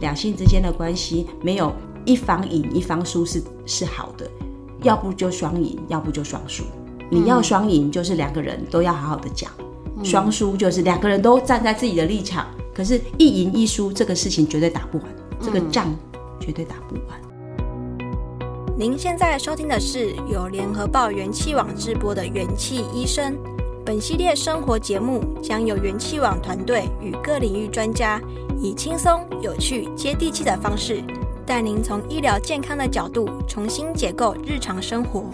两性之间的关系没有一方赢一方输是是好的，要不就双赢，要不就双输。你要双赢，就是两个人都要好好的讲；双输就是两个人都站在自己的立场。可是，一赢一输这个事情绝对打不完，这个仗绝对打不完。您现在收听的是由联合报元气网直播的《元气医生》。本系列生活节目将由元气网团队与各领域专家，以轻松、有趣、接地气的方式，带您从医疗健康的角度重新解构日常生活。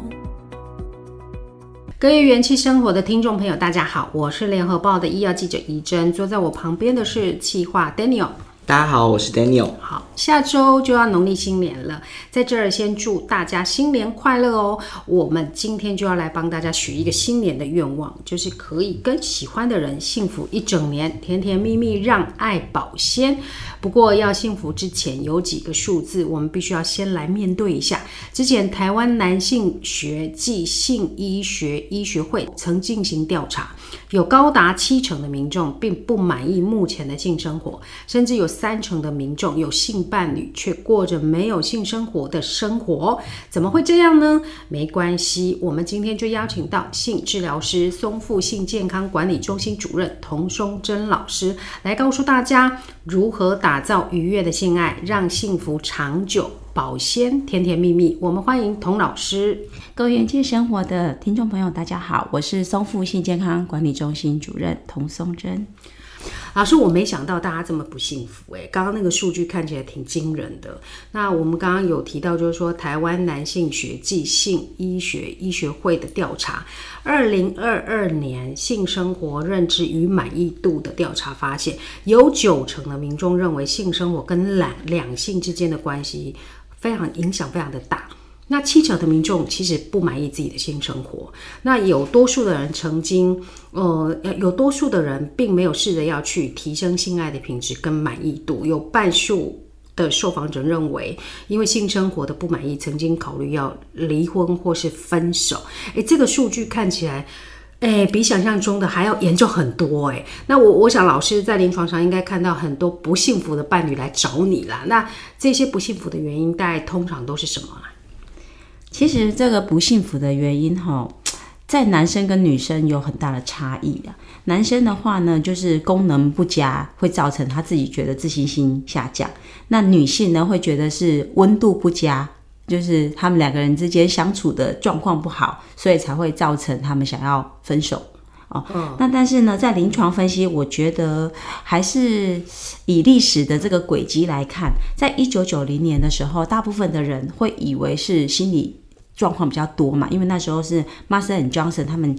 各位元气生活的听众朋友，大家好，我是联合报的医药记者怡珍，坐在我旁边的是气化 Daniel。大家好，我是 Daniel。好，下周就要农历新年了，在这儿先祝大家新年快乐哦。我们今天就要来帮大家许一个新年的愿望，就是可以跟喜欢的人幸福一整年，甜甜蜜蜜，让爱保鲜。不过要幸福之前，有几个数字我们必须要先来面对一下。之前台湾男性学暨性医学医学会曾进行调查，有高达七成的民众并不满意目前的性生活，甚至有三成的民众有性伴侣却过着没有性生活的生活。怎么会这样呢？没关系，我们今天就邀请到性治疗师松富性健康管理中心主任童松珍老师来告诉大家如何打。造愉悦的性爱，让幸福长久保鲜，甜甜蜜蜜。我们欢迎童老师。各位元气生活的听众朋友，大家好，我是松富性健康管理中心主任童松珍。老师，我没想到大家这么不幸福诶，刚刚那个数据看起来挺惊人的。那我们刚刚有提到，就是说台湾男性学暨性医学医学会的调查，二零二二年性生活认知与满意度的调查发现，有九成的民众认为性生活跟两两性之间的关系非常影响非常的大。那七成的民众其实不满意自己的性生活，那有多数的人曾经，呃，有多数的人并没有试着要去提升性爱的品质跟满意度。有半数的受访者认为，因为性生活的不满意，曾经考虑要离婚或是分手。诶，这个数据看起来，诶，比想象中的还要严重很多。诶，那我我想老师在临床上应该看到很多不幸福的伴侣来找你啦。那这些不幸福的原因，大概通常都是什么啊？其实这个不幸福的原因哈，在男生跟女生有很大的差异啊。男生的话呢，就是功能不佳，会造成他自己觉得自信心下降；那女性呢，会觉得是温度不佳，就是他们两个人之间相处的状况不好，所以才会造成他们想要分手哦。嗯。那但是呢，在临床分析，我觉得还是以历史的这个轨迹来看，在一九九零年的时候，大部分的人会以为是心理。状况比较多嘛，因为那时候是 Marsden and Johnson 他们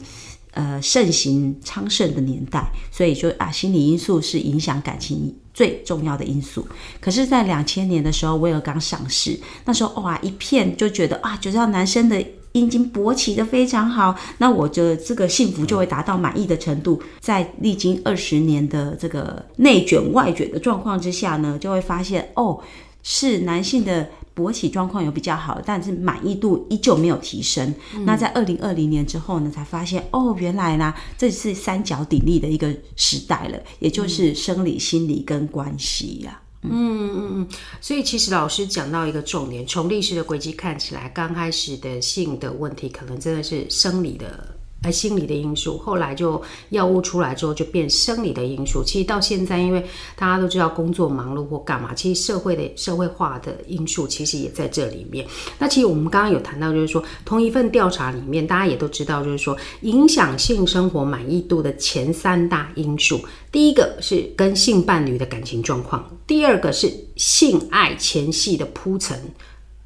呃盛行昌盛的年代，所以就啊心理因素是影响感情最重要的因素。可是，在两千年的时候，威尔刚上市，那时候哇一片就觉得啊，觉得男生的阴茎勃起的非常好，那我的这个幸福就会达到满意的程度。在历经二十年的这个内卷外卷的状况之下呢，就会发现哦，是男性的。勃起状况有比较好，但是满意度依旧没有提升。嗯、那在二零二零年之后呢，才发现哦，原来呢，这是三角鼎立的一个时代了，也就是生理、心理跟关系呀、啊。嗯嗯嗯，所以其实老师讲到一个重点，从历史的轨迹看起来，刚开始的性的问题可能真的是生理的。而心理的因素，后来就药物出来之后就变生理的因素。其实到现在，因为大家都知道工作忙碌或干嘛，其实社会的社会化的因素其实也在这里面。那其实我们刚刚有谈到，就是说同一份调查里面，大家也都知道，就是说影响性生活满意度的前三大因素，第一个是跟性伴侣的感情状况，第二个是性爱前戏的铺陈。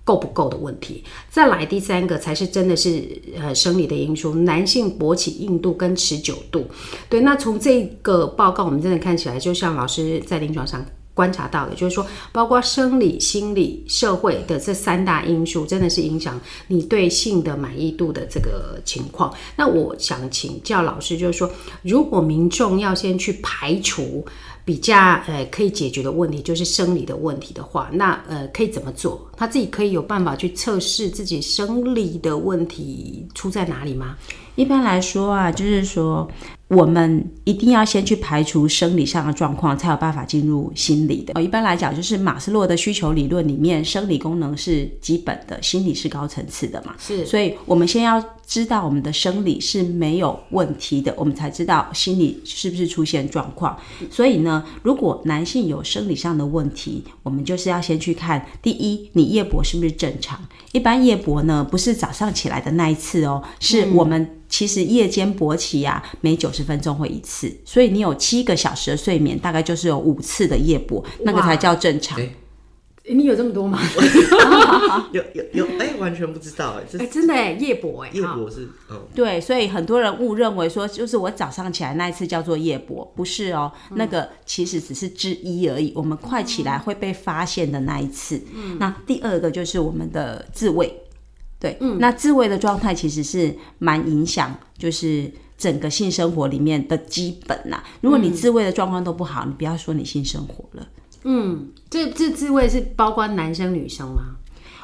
够不够的问题，再来第三个才是真的是呃生理的因素，男性勃起硬度跟持久度。对，那从这个报告我们真的看起来，就像老师在临床上观察到的，就是说，包括生理、心理、社会的这三大因素，真的是影响你对性的满意度的这个情况。那我想请教老师，就是说，如果民众要先去排除。比较呃可以解决的问题就是生理的问题的话，那呃可以怎么做？他自己可以有办法去测试自己生理的问题出在哪里吗？一般来说啊，就是说我们一定要先去排除生理上的状况，才有办法进入心理的。哦，一般来讲，就是马斯洛的需求理论里面，生理功能是基本的，心理是高层次的嘛。是，所以我们先要知道我们的生理是没有问题的，我们才知道心理是不是出现状况。所以呢，如果男性有生理上的问题，我们就是要先去看，第一，你夜勃是不是正常？一般夜勃呢，不是早上起来的那一次哦，是我们。其实夜间勃起呀、啊，每九十分钟会一次，所以你有七个小时的睡眠，大概就是有五次的夜勃，那个才叫正常。欸、你有这么多吗？有有有，哎、欸，完全不知道哎，哎、欸，真的哎，夜勃哎，夜勃是，嗯，对，所以很多人误认为说，就是我早上起来那一次叫做夜勃，不是哦，嗯、那个其实只是之一而已。我们快起来会被发现的那一次。嗯，那第二个就是我们的自慰。对，嗯，那自慰的状态其实是蛮影响，就是整个性生活里面的基本呐。如果你自慰的状况都不好，你不要说你性生活了。嗯，这这自慰是包括男生女生吗？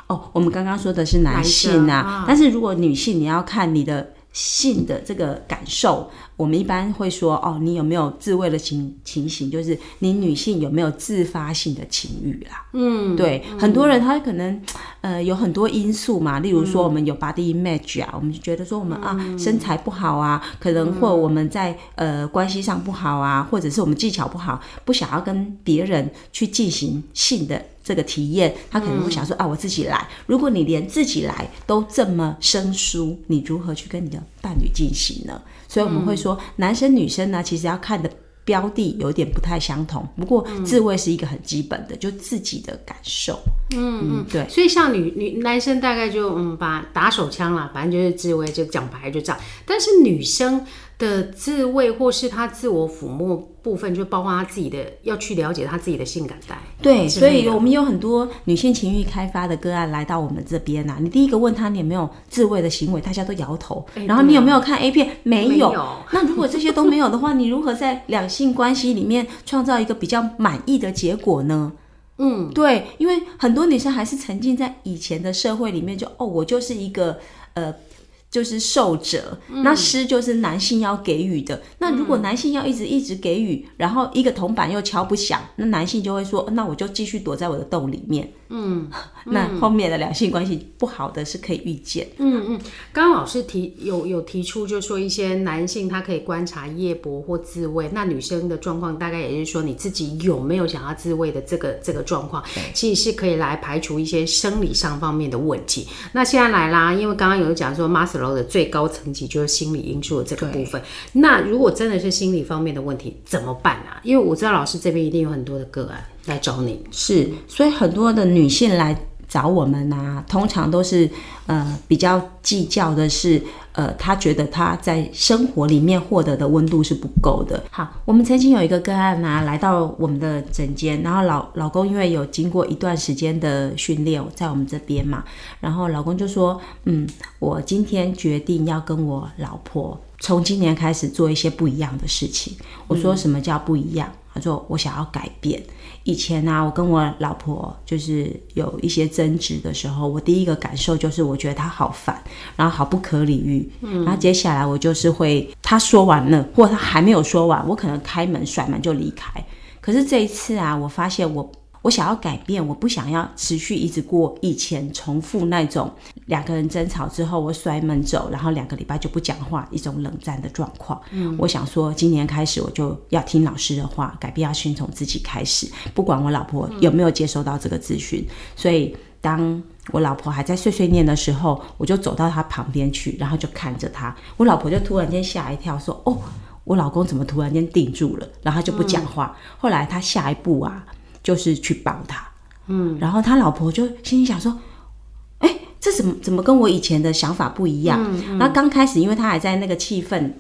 哦，我们刚刚说的是男性啊，啊但是如果女性，你要看你的。性的这个感受，我们一般会说哦，你有没有自慰的情情形？就是你女性有没有自发性的情欲啦？嗯，对，嗯、很多人他可能呃有很多因素嘛，例如说我们有 body image 啊，嗯、我们就觉得说我们啊身材不好啊，可能或我们在呃关系上不好啊，或者是我们技巧不好，不想要跟别人去进行性的。这个体验，他可能会想说、嗯、啊，我自己来。如果你连自己来都这么生疏，你如何去跟你的伴侣进行呢？所以我们会说，嗯、男生女生呢，其实要看的标的有点不太相同。不过自慰是一个很基本的，就自己的感受。嗯嗯，对。所以像女女男生大概就嗯把打手枪啦，反正就是自慰，就讲白就这样。但是女生。的自慰或是他自我抚摸部分，就包括他自己的要去了解他自己的性感带。对，所以我们有很多女性情欲开发的个案来到我们这边啊。你第一个问他你有没有自慰的行为，大家都摇头。欸、然后你有没有看 A 片？没有。没有。那如果这些都没有的话，你如何在两性关系里面创造一个比较满意的结果呢？嗯，对，因为很多女生还是沉浸在以前的社会里面就，就哦，我就是一个呃。就是受者，那施就是男性要给予的。嗯、那如果男性要一直一直给予，然后一个铜板又敲不响，那男性就会说：“那我就继续躲在我的洞里面。”嗯，那后面的两性关系不好的是可以预见。嗯嗯，刚刚老师提有有提出，就是说一些男性他可以观察夜勃或自慰，那女生的状况大概也就是说你自己有没有想要自慰的这个这个状况，其实是可以来排除一些生理上方面的问题。那现在来啦，因为刚刚有讲说马斯洛的最高层级就是心理因素的这个部分。那如果真的是心理方面的问题怎么办啊？因为我知道老师这边一定有很多的个案。来找你是，所以很多的女性来找我们啊，通常都是呃比较计较的是，呃，她觉得她在生活里面获得的温度是不够的。好，我们曾经有一个个案啊，来到我们的诊间，然后老老公因为有经过一段时间的训练，在我们这边嘛，然后老公就说，嗯，我今天决定要跟我老婆从今年开始做一些不一样的事情。我说什么叫不一样？他说我想要改变。以前呢、啊，我跟我老婆就是有一些争执的时候，我第一个感受就是我觉得她好烦，然后好不可理喻。嗯，然后接下来我就是会，她说完了，或她还没有说完，我可能开门甩门就离开。可是这一次啊，我发现我。我想要改变，我不想要持续一直过以前重复那种两个人争吵之后我摔门走，然后两个礼拜就不讲话一种冷战的状况。嗯，我想说今年开始我就要听老师的话，改变要先从自己开始，不管我老婆有没有接收到这个资讯。所以当我老婆还在碎碎念的时候，我就走到她旁边去，然后就看着她。我老婆就突然间吓一跳，说：“哦，我老公怎么突然间定住了？”然后就不讲话。后来他下一步啊。就是去帮他，嗯，然后他老婆就心里想说，这怎么怎么跟我以前的想法不一样？嗯嗯、然后刚开始，因为他还在那个气氛，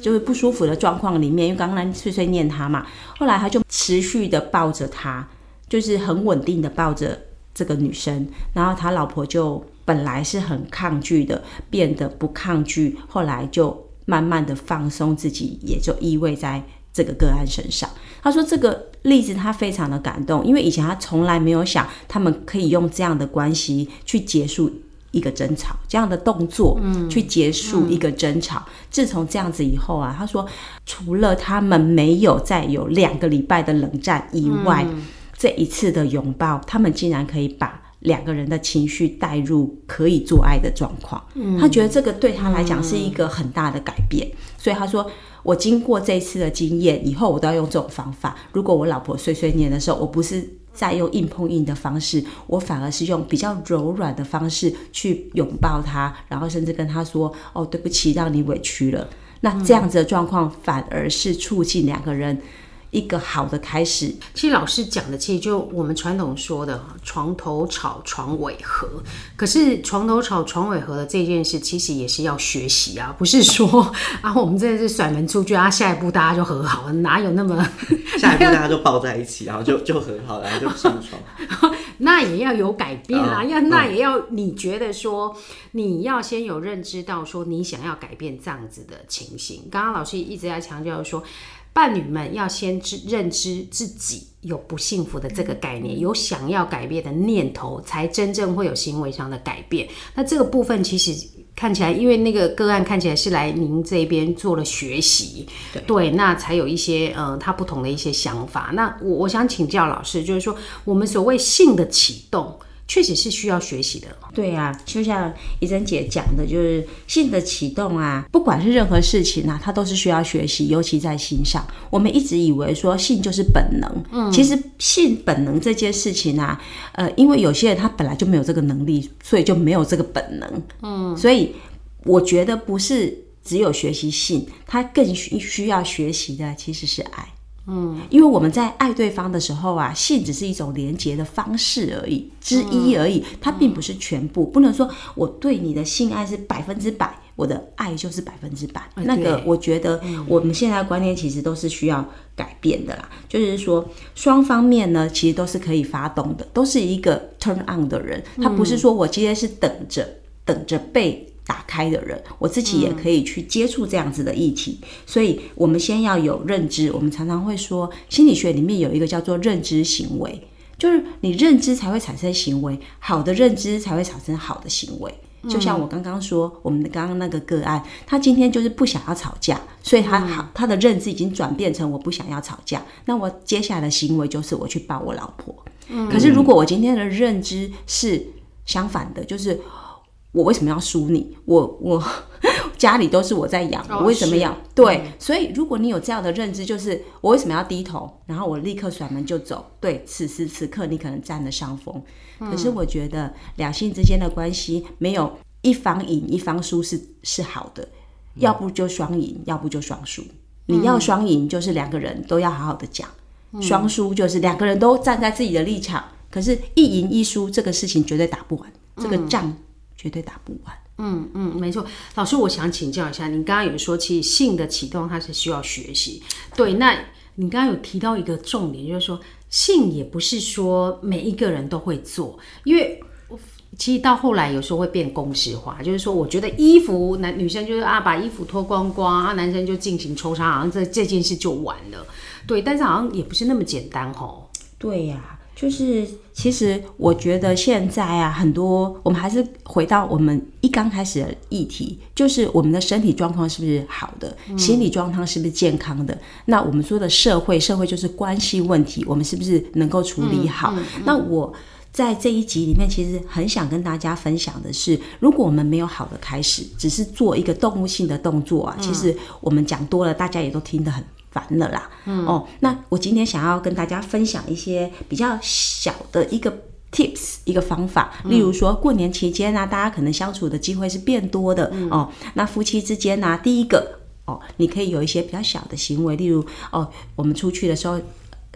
就是不舒服的状况里面，因为刚刚碎碎念他嘛，后来他就持续的抱着他，就是很稳定的抱着这个女生，然后他老婆就本来是很抗拒的，变得不抗拒，后来就慢慢的放松自己，也就依偎在这个个案身上。他说这个。例子他非常的感动，因为以前他从来没有想他们可以用这样的关系去结束一个争吵，这样的动作，嗯，去结束一个争吵。嗯、自从这样子以后啊，他说，除了他们没有再有两个礼拜的冷战以外，嗯、这一次的拥抱，他们竟然可以把两个人的情绪带入可以做爱的状况。嗯，他觉得这个对他来讲是一个很大的改变，嗯、所以他说，我经过这次的经验以后，我都要用这种方法。如果我老婆碎碎念的时候，我不是。再用硬碰硬的方式，我反而是用比较柔软的方式去拥抱她，然后甚至跟她说：“哦，对不起，让你委屈了。”那这样子的状况反而是促进两个人。一个好的开始，其实老师讲的，其实就我们传统说的“床头吵，床尾和”。可是“床头吵，床尾和”的这件事，其实也是要学习啊，不是说 啊，我们真的是甩门出去啊，下一步大家就和好了，哪有那么？下一步大家就抱在一起，然后就就和好了，然后就上床。那也要有改变啊，要、哦、那也要你觉得说，你要先有认知到说，你想要改变这样子的情形。刚刚老师一直在强调说。伴侣们要先知认知自己有不幸福的这个概念，有想要改变的念头，才真正会有行为上的改变。那这个部分其实看起来，因为那个个案看起来是来您这边做了学习，对，对，那才有一些呃他不同的一些想法。那我我想请教老师，就是说我们所谓性的启动。确实是需要学习的。对啊，就像怡珍姐讲的，就是性的启动啊，不管是任何事情啊，它都是需要学习，尤其在性上。我们一直以为说性就是本能，嗯，其实性本能这件事情啊，呃，因为有些人他本来就没有这个能力，所以就没有这个本能，嗯，所以我觉得不是只有学习性，他更需需要学习的其实是爱。嗯，因为我们在爱对方的时候啊，性只是一种连接的方式而已，之一而已，它并不是全部。不能说我对你的性爱是百分之百，我的爱就是百分之百。那个，我觉得我们现在的观念其实都是需要改变的啦。就是说，双方面呢，其实都是可以发动的，都是一个 turn on 的人。他不是说我今天是等着等着被。打开的人，我自己也可以去接触这样子的议题，嗯、所以我们先要有认知。我们常常会说，心理学里面有一个叫做认知行为，就是你认知才会产生行为，好的认知才会产生好的行为。就像我刚刚说，我们的刚刚那个个案，他今天就是不想要吵架，所以他好，他的认知已经转变成我不想要吵架，那我接下来的行为就是我去抱我老婆。嗯、可是如果我今天的认知是相反的，就是。我为什么要输你？我我家里都是我在养，我为什么要？对，所以如果你有这样的认知，就是我为什么要低头，然后我立刻甩门就走。对，此时此刻你可能占了上风。可是我觉得两性之间的关系没有一方赢一方输是是好的，要不就双赢，要不就双输。你要双赢就是两个人都要好好的讲，双输就是两个人都站在自己的立场。可是，一赢一输这个事情绝对打不完，这个仗。绝对打不完。嗯嗯，没错。老师，我想请教一下，你刚刚有说，其实性的启动它是需要学习。对，那你刚刚有提到一个重点，就是说性也不是说每一个人都会做，因为其实到后来有时候会变公式化，就是说，我觉得衣服男女生就是啊，把衣服脱光光啊，男生就进行抽插，好像这这件事就完了。对，但是好像也不是那么简单吼。对呀、啊。就是，其实我觉得现在啊，很多我们还是回到我们一刚开始的议题，就是我们的身体状况是不是好的，嗯、心理状况是不是健康的？那我们说的社会，社会就是关系问题，我们是不是能够处理好？嗯嗯嗯、那我在这一集里面，其实很想跟大家分享的是，如果我们没有好的开始，只是做一个动物性的动作啊，其实我们讲多了，大家也都听得很。烦了啦，嗯哦，那我今天想要跟大家分享一些比较小的一个 tips 一个方法，例如说过年期间呢、啊，大家可能相处的机会是变多的、嗯、哦。那夫妻之间呢、啊，第一个哦，你可以有一些比较小的行为，例如哦，我们出去的时候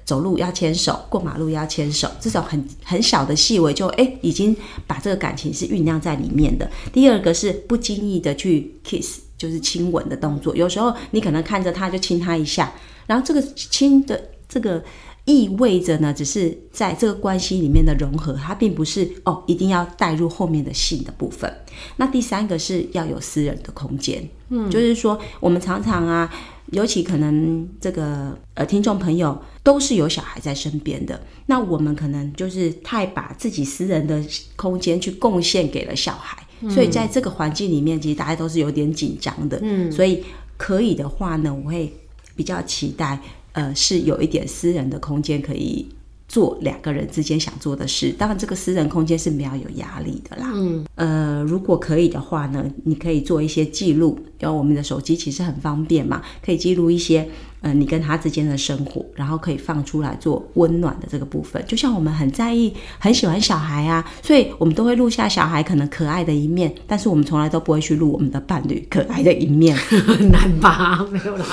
走路要牵手，过马路要牵手，这种很很小的细微就哎，已经把这个感情是酝酿在里面的。第二个是不经意的去 kiss。就是亲吻的动作，有时候你可能看着他就亲他一下，然后这个亲的这个意味着呢，只是在这个关系里面的融合，它并不是哦一定要带入后面的性的部分。那第三个是要有私人的空间，嗯，就是说我们常常啊，尤其可能这个呃听众朋友都是有小孩在身边的，那我们可能就是太把自己私人的空间去贡献给了小孩。所以在这个环境里面，其实大家都是有点紧张的。嗯，所以可以的话呢，我会比较期待，呃，是有一点私人的空间可以。做两个人之间想做的事，当然这个私人空间是没有有压力的啦。嗯，呃，如果可以的话呢，你可以做一些记录，因为我们的手机其实很方便嘛，可以记录一些呃你跟他之间的生活，然后可以放出来做温暖的这个部分。就像我们很在意、很喜欢小孩啊，所以我们都会录下小孩可能可爱的一面，但是我们从来都不会去录我们的伴侣可爱的一面，很 难吧？没有啦，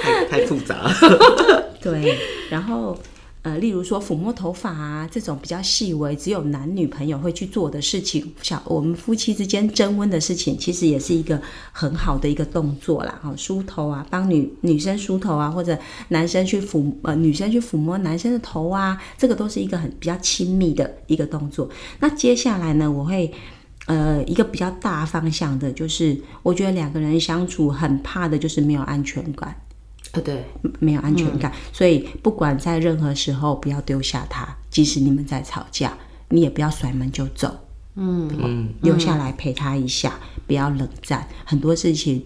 太太复杂了。对，然后。呃，例如说抚摸头发啊，这种比较细微，只有男女朋友会去做的事情，小我们夫妻之间增温的事情，其实也是一个很好的一个动作啦。哈，梳头啊，帮女女生梳头啊，或者男生去抚呃女生去抚摸男生的头啊，这个都是一个很比较亲密的一个动作。那接下来呢，我会呃一个比较大方向的，就是我觉得两个人相处很怕的就是没有安全感。呃，对，没有安全感，嗯，所以不管在任何时候，不要丢下他。即使你们在吵架，你也不要甩门就走，嗯嗯，留下来陪他一下，不要冷战。很多事情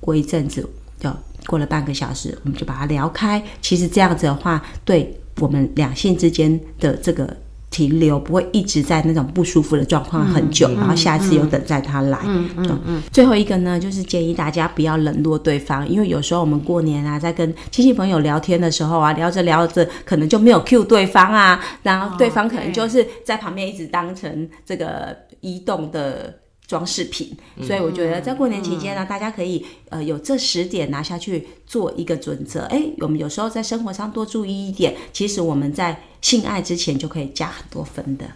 过一阵子，就过了半个小时，我们就把它聊开。其实这样子的话，对我们两性之间的这个。停留不会一直在那种不舒服的状况很久，嗯、然后下一次又等待他来。嗯嗯嗯，嗯。最后一个呢，就是建议大家不要冷落对方，因为有时候我们过年啊，在跟亲戚朋友聊天的时候啊，聊着聊着可能就没有 cue 对方啊，然后对方可能就是在旁边一直当成这个移动的。装饰品，所以我觉得在过年期间呢，嗯、大家可以呃有这十点拿下去做一个准则。哎、欸，我们有时候在生活上多注意一点，其实我们在性爱之前就可以加很多分的。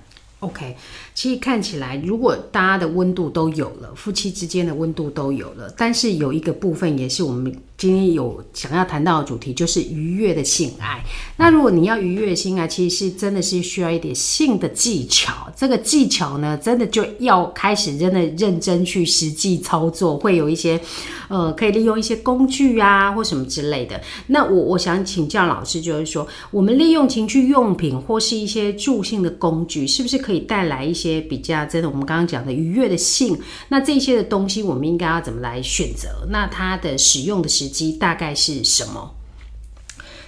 OK，其实看起来，如果大家的温度都有了，夫妻之间的温度都有了，但是有一个部分也是我们今天有想要谈到的主题，就是愉悦的性爱。那如果你要愉悦性爱，其实是真的是需要一点性的技巧。这个技巧呢，真的就要开始真的认真去实际操作，会有一些呃，可以利用一些工具啊，或什么之类的。那我我想请教老师，就是说，我们利用情趣用品或是一些助性的工具，是不是可以？会带来一些比较真的，我们刚刚讲的愉悦的性，那这些的东西我们应该要怎么来选择？那它的使用的时机大概是什么？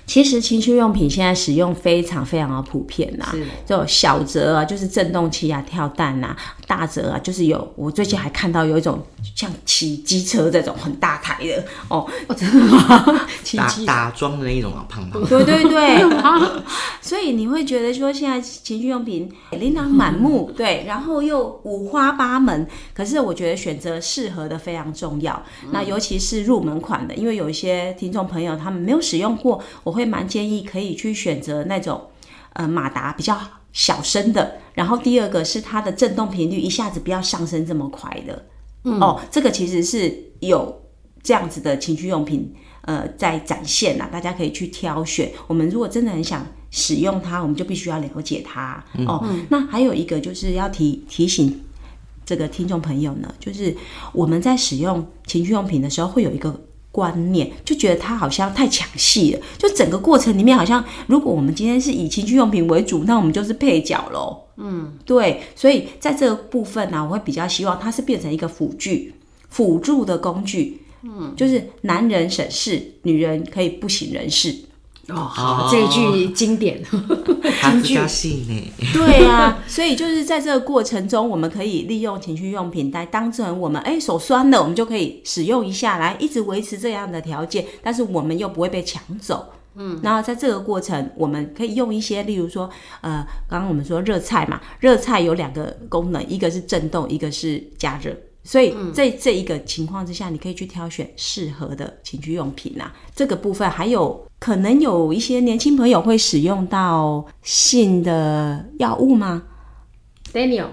其实情趣用品现在使用非常非常的普遍呐、啊，就小则啊，就是震动器啊、跳蛋啊；大则啊，就是有我最近还看到有一种像骑机车这种很大台的哦，哦真的吗？打打桩的那一种啊，胖胖的。对对对，所以你会觉得说现在情趣用品琳琅满目，对，然后又五花八门。可是我觉得选择适合的非常重要，那尤其是入门款的，因为有一些听众朋友他们没有使用过，我。我会蛮建议可以去选择那种，呃，马达比较小声的，然后第二个是它的震动频率一下子不要上升这么快的，嗯，哦，这个其实是有这样子的情趣用品，呃，在展现啦，大家可以去挑选。我们如果真的很想使用它，我们就必须要了解它，嗯、哦。那还有一个就是要提提醒这个听众朋友呢，就是我们在使用情趣用品的时候会有一个。观念就觉得它好像太抢戏了，就整个过程里面好像，如果我们今天是以情趣用品为主，那我们就是配角喽。嗯，对，所以在这个部分呢、啊，我会比较希望它是变成一个辅具、辅助的工具。嗯，就是男人省事，女人可以不省人事。哦，好，这一句经典，金句呢？对啊，所以就是在这个过程中，我们可以利用情趣用品来当成我们哎手酸了，我们就可以使用一下，来一直维持这样的条件，但是我们又不会被抢走。嗯，然后在这个过程，我们可以用一些，例如说，呃，刚刚我们说热菜嘛，热菜有两个功能，一个是震动，一个是加热。所以在这一个情况之下，你可以去挑选适合的情趣用品啊。这个部分还有可能有一些年轻朋友会使用到性的药物吗？Daniel。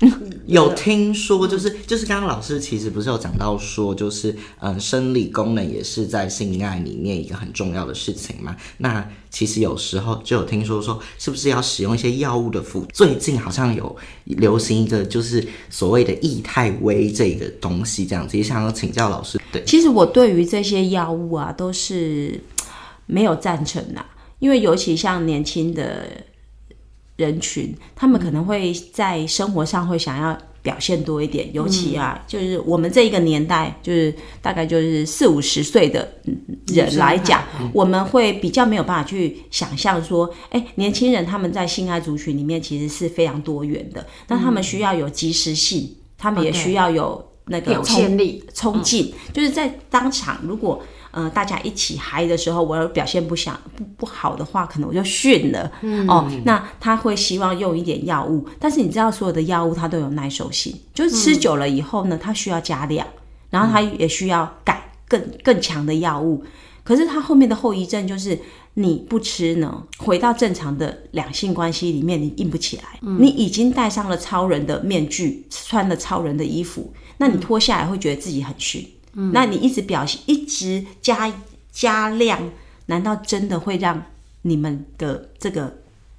有听说，就是就是刚刚老师其实不是有讲到说，就是嗯，生理功能也是在性爱里面一个很重要的事情嘛。那其实有时候就有听说说，是不是要使用一些药物的辅？最近好像有流行一个就是所谓的易泰威这个东西，这样子也想要请教老师。对，其实我对于这些药物啊，都是没有赞成的，因为尤其像年轻的。人群，他们可能会在生活上会想要表现多一点。尤其啊，就是我们这一个年代，就是大概就是四五十岁的人来讲，我们会比较没有办法去想象说，哎，年轻人他们在性爱族群里面其实是非常多元的，那他们需要有及时性，他们也需要有那个冲力、冲劲，就是在当场如果。呃，大家一起嗨的时候，我表现不想不不好的话，可能我就训了。嗯、哦，那他会希望用一点药物，但是你知道，所有的药物它都有耐受性，就是吃久了以后呢，它需要加量，然后它也需要改更更强的药物。可是它后面的后遗症就是，你不吃呢，回到正常的两性关系里面，你硬不起来。嗯、你已经戴上了超人的面具，穿了超人的衣服，那你脱下来会觉得自己很逊。嗯、那你一直表现，一直加加量，难道真的会让你们的这个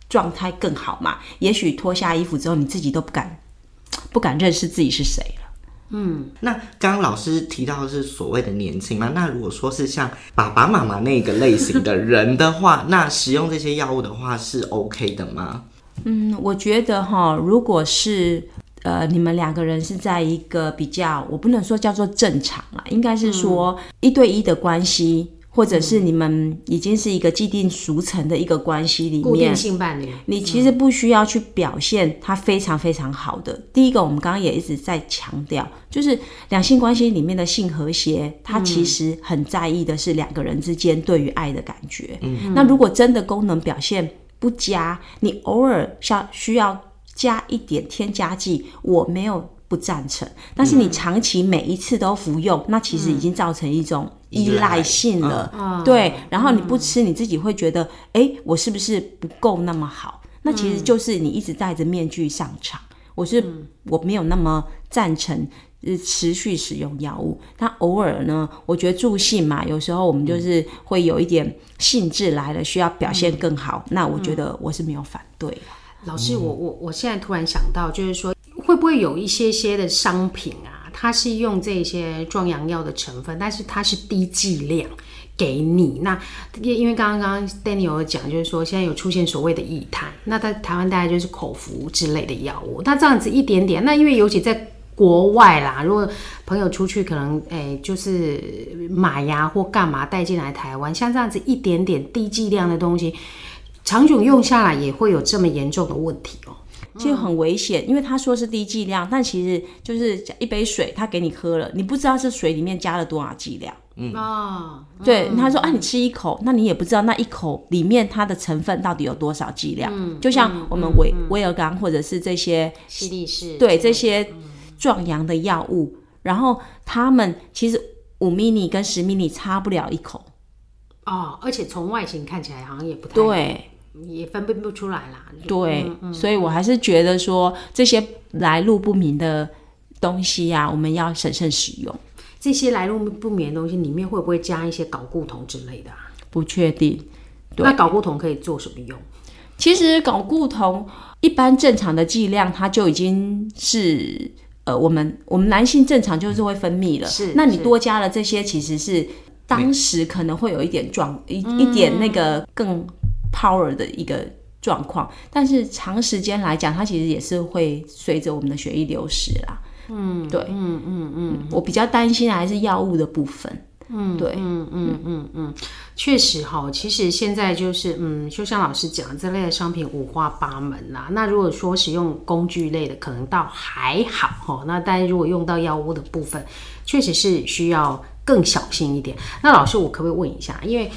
状态更好吗？也许脱下衣服之后，你自己都不敢 不敢认识自己是谁了。嗯，那刚刚老师提到的是所谓的年轻嘛？那如果说是像爸爸妈妈那个类型的人的话，那使用这些药物的话是 OK 的吗？嗯，我觉得哈，如果是。呃，你们两个人是在一个比较，我不能说叫做正常啦，应该是说一对一的关系，嗯、或者是你们已经是一个既定俗成的一个关系里面，固定性伴侣，你其实不需要去表现他非常非常好的。嗯、第一个，我们刚刚也一直在强调，就是两性关系里面的性和谐，他其实很在意的是两个人之间对于爱的感觉。嗯，那如果真的功能表现不佳，你偶尔需要需要。加一点添加剂，我没有不赞成。但是你长期每一次都服用，嗯、那其实已经造成一种依赖性了。嗯、对，然后你不吃，你自己会觉得，哎、嗯，我是不是不够那么好？那其实就是你一直戴着面具上场。我是我没有那么赞成持续使用药物，那偶尔呢，我觉得助兴嘛，有时候我们就是会有一点兴致来了，需要表现更好，嗯、那我觉得我是没有反对。老师，我我我现在突然想到，就是说，会不会有一些些的商品啊，它是用这些壮阳药的成分，但是它是低剂量给你。那因因为刚刚刚 Daniel 有讲，就是说现在有出现所谓的液态，那在台湾大概就是口服之类的药物。那这样子一点点，那因为尤其在国外啦，如果朋友出去可能哎就是买呀或干嘛带进来台湾，像这样子一点点低剂量的东西。长久用下来也会有这么严重的问题哦，就很危险。因为他说是低剂量，但其实就是一杯水，他给你喝了，你不知道这水里面加了多少剂量。嗯啊，对，他说啊，你吃一口，那你也不知道那一口里面它的成分到底有多少剂量。嗯，就像我们威威尔刚或者是这些西力士，对这些壮阳的药物，然后他们其实五 mini 跟十 mini 差不了一口。哦，而且从外形看起来好像也不太对。也分辨不出来啦。对，嗯嗯、所以我还是觉得说这些来路不明的东西啊，我们要审慎使用。这些来路不明的东西里面会不会加一些睾固酮之类的啊？不确定。那睾固酮可以做什么用？其实睾固酮一般正常的剂量，它就已经是呃，我们我们男性正常就是会分泌了。是，那你多加了这些，其实是当时可能会有一点状一一点那个更。Power 的一个状况，但是长时间来讲，它其实也是会随着我们的血液流失啦。嗯，对，嗯嗯嗯，我比较担心的还是药物的部分。嗯，对，嗯嗯嗯嗯，确实哈，其实现在就是，嗯，就像老师讲，这类的商品五花八门啦。那如果说使用工具类的，可能倒还好哈。那但是如果用到药物的部分，确实是需要更小心一点。那老师，我可不可以问一下，因为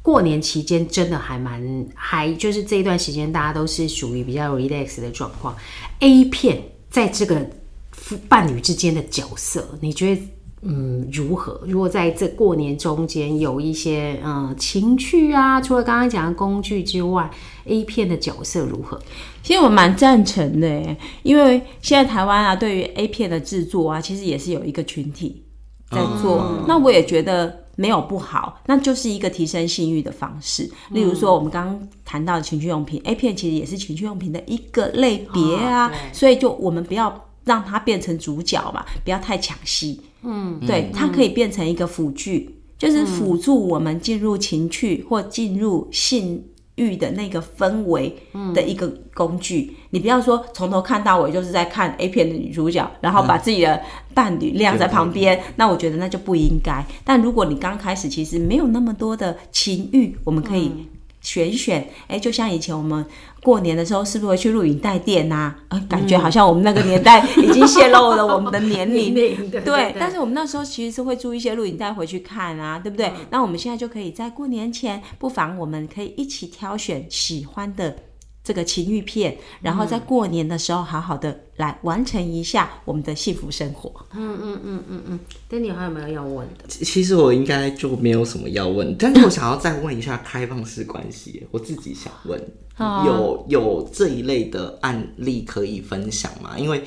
过年期间真的还蛮还就是这一段时间，大家都是属于比较 relax 的状况。A 片在这个伴侣之间的角色，你觉得嗯如何？如果在这过年中间有一些嗯情趣啊，除了刚刚讲的工具之外，A 片的角色如何？其实我蛮赞成的，因为现在台湾啊，对于 A 片的制作啊，其实也是有一个群体在做。嗯、那我也觉得。没有不好，那就是一个提升性欲的方式。例如说，我们刚刚谈到的情趣用品、嗯、A 片，其实也是情趣用品的一个类别啊。哦、所以，就我们不要让它变成主角嘛，不要太抢戏。嗯，对，它可以变成一个辅具，嗯、就是辅助我们进入情趣或进入性育的那个氛围的一个工具。嗯、你不要说从头看到尾就是在看 A 片的女主角，然后把自己的伴侣晾在旁边，嗯、那我觉得那就不应该。但如果你刚开始其实没有那么多的情欲，我们可以。选选，哎，就像以前我们过年的时候，是不是会去录影带店呐？啊，感觉好像我们那个年代已经泄露了我们的年龄。对，对，但是我们那时候其实是会租一些录影带回去看啊，对不对？那我们现在就可以在过年前，不妨我们可以一起挑选喜欢的。这个情欲片，然后在过年的时候好好的来完成一下我们的幸福生活。嗯嗯嗯嗯嗯。Danny 还有没有要问的？其实我应该就没有什么要问，但是我想要再问一下开放式关系，我自己想问，有有这一类的案例可以分享吗？因为。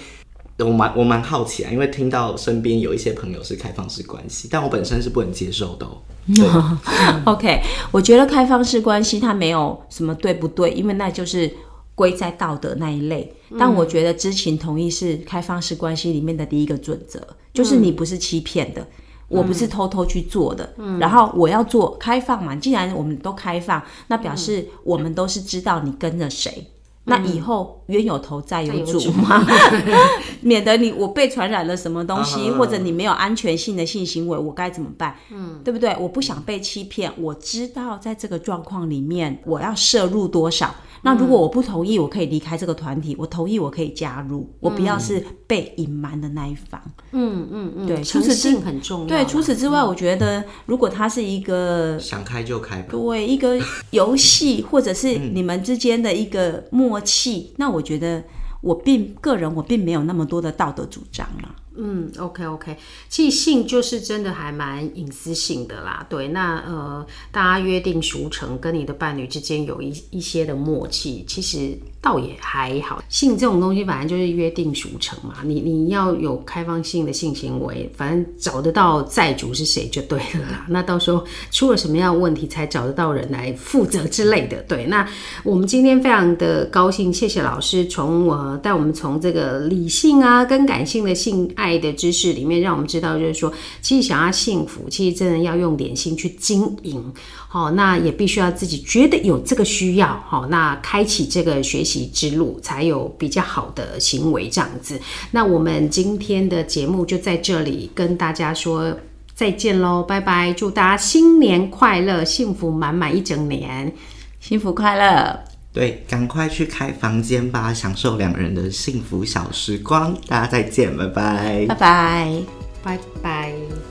我蛮我蛮好奇啊，因为听到身边有一些朋友是开放式关系，但我本身是不能接受的哦。OK，我觉得开放式关系它没有什么对不对，因为那就是归在道德那一类。但我觉得知情同意是开放式关系里面的第一个准则，就是你不是欺骗的，我不是偷偷去做的。嗯然后我要做开放嘛，既然我们都开放，那表示我们都是知道你跟着谁。那以后冤有头债有主嘛，免得你我被传染了什么东西，或者你没有安全性的性行为，我该怎么办？嗯，对不对？我不想被欺骗，我知道在这个状况里面我要摄入多少。那如果我不同意，我可以离开这个团体；我同意，我可以加入。我不要是被隐瞒的那一方。嗯嗯嗯，对，除此之外很重要。对，除此之外，我觉得如果他是一个想开就开吧，对，一个游戏或者是你们之间的一个默气，那我觉得我并个人我并没有那么多的道德主张了。嗯，OK OK，即性就是真的还蛮隐私性的啦。对，那呃，大家约定俗成，跟你的伴侣之间有一一些的默契，其实倒也还好。性这种东西，反正就是约定俗成嘛。你你要有开放性的性行为，反正找得到债主是谁就对了啦。那到时候出了什么样的问题，才找得到人来负责之类的。对，那我们今天非常的高兴，谢谢老师从我带我们从这个理性啊跟感性的性爱的知识里面，让我们知道，就是说，其实想要幸福，其实真的要用点心去经营。好，那也必须要自己觉得有这个需要。好，那开启这个学习习之路，才有比较好的行为这样子。那我们今天的节目就在这里跟大家说再见喽，拜拜！祝大家新年快乐，幸福满满一整年，幸福快乐。对，赶快去开房间吧，享受两人的幸福小时光。大家再见，拜拜，拜拜，拜拜。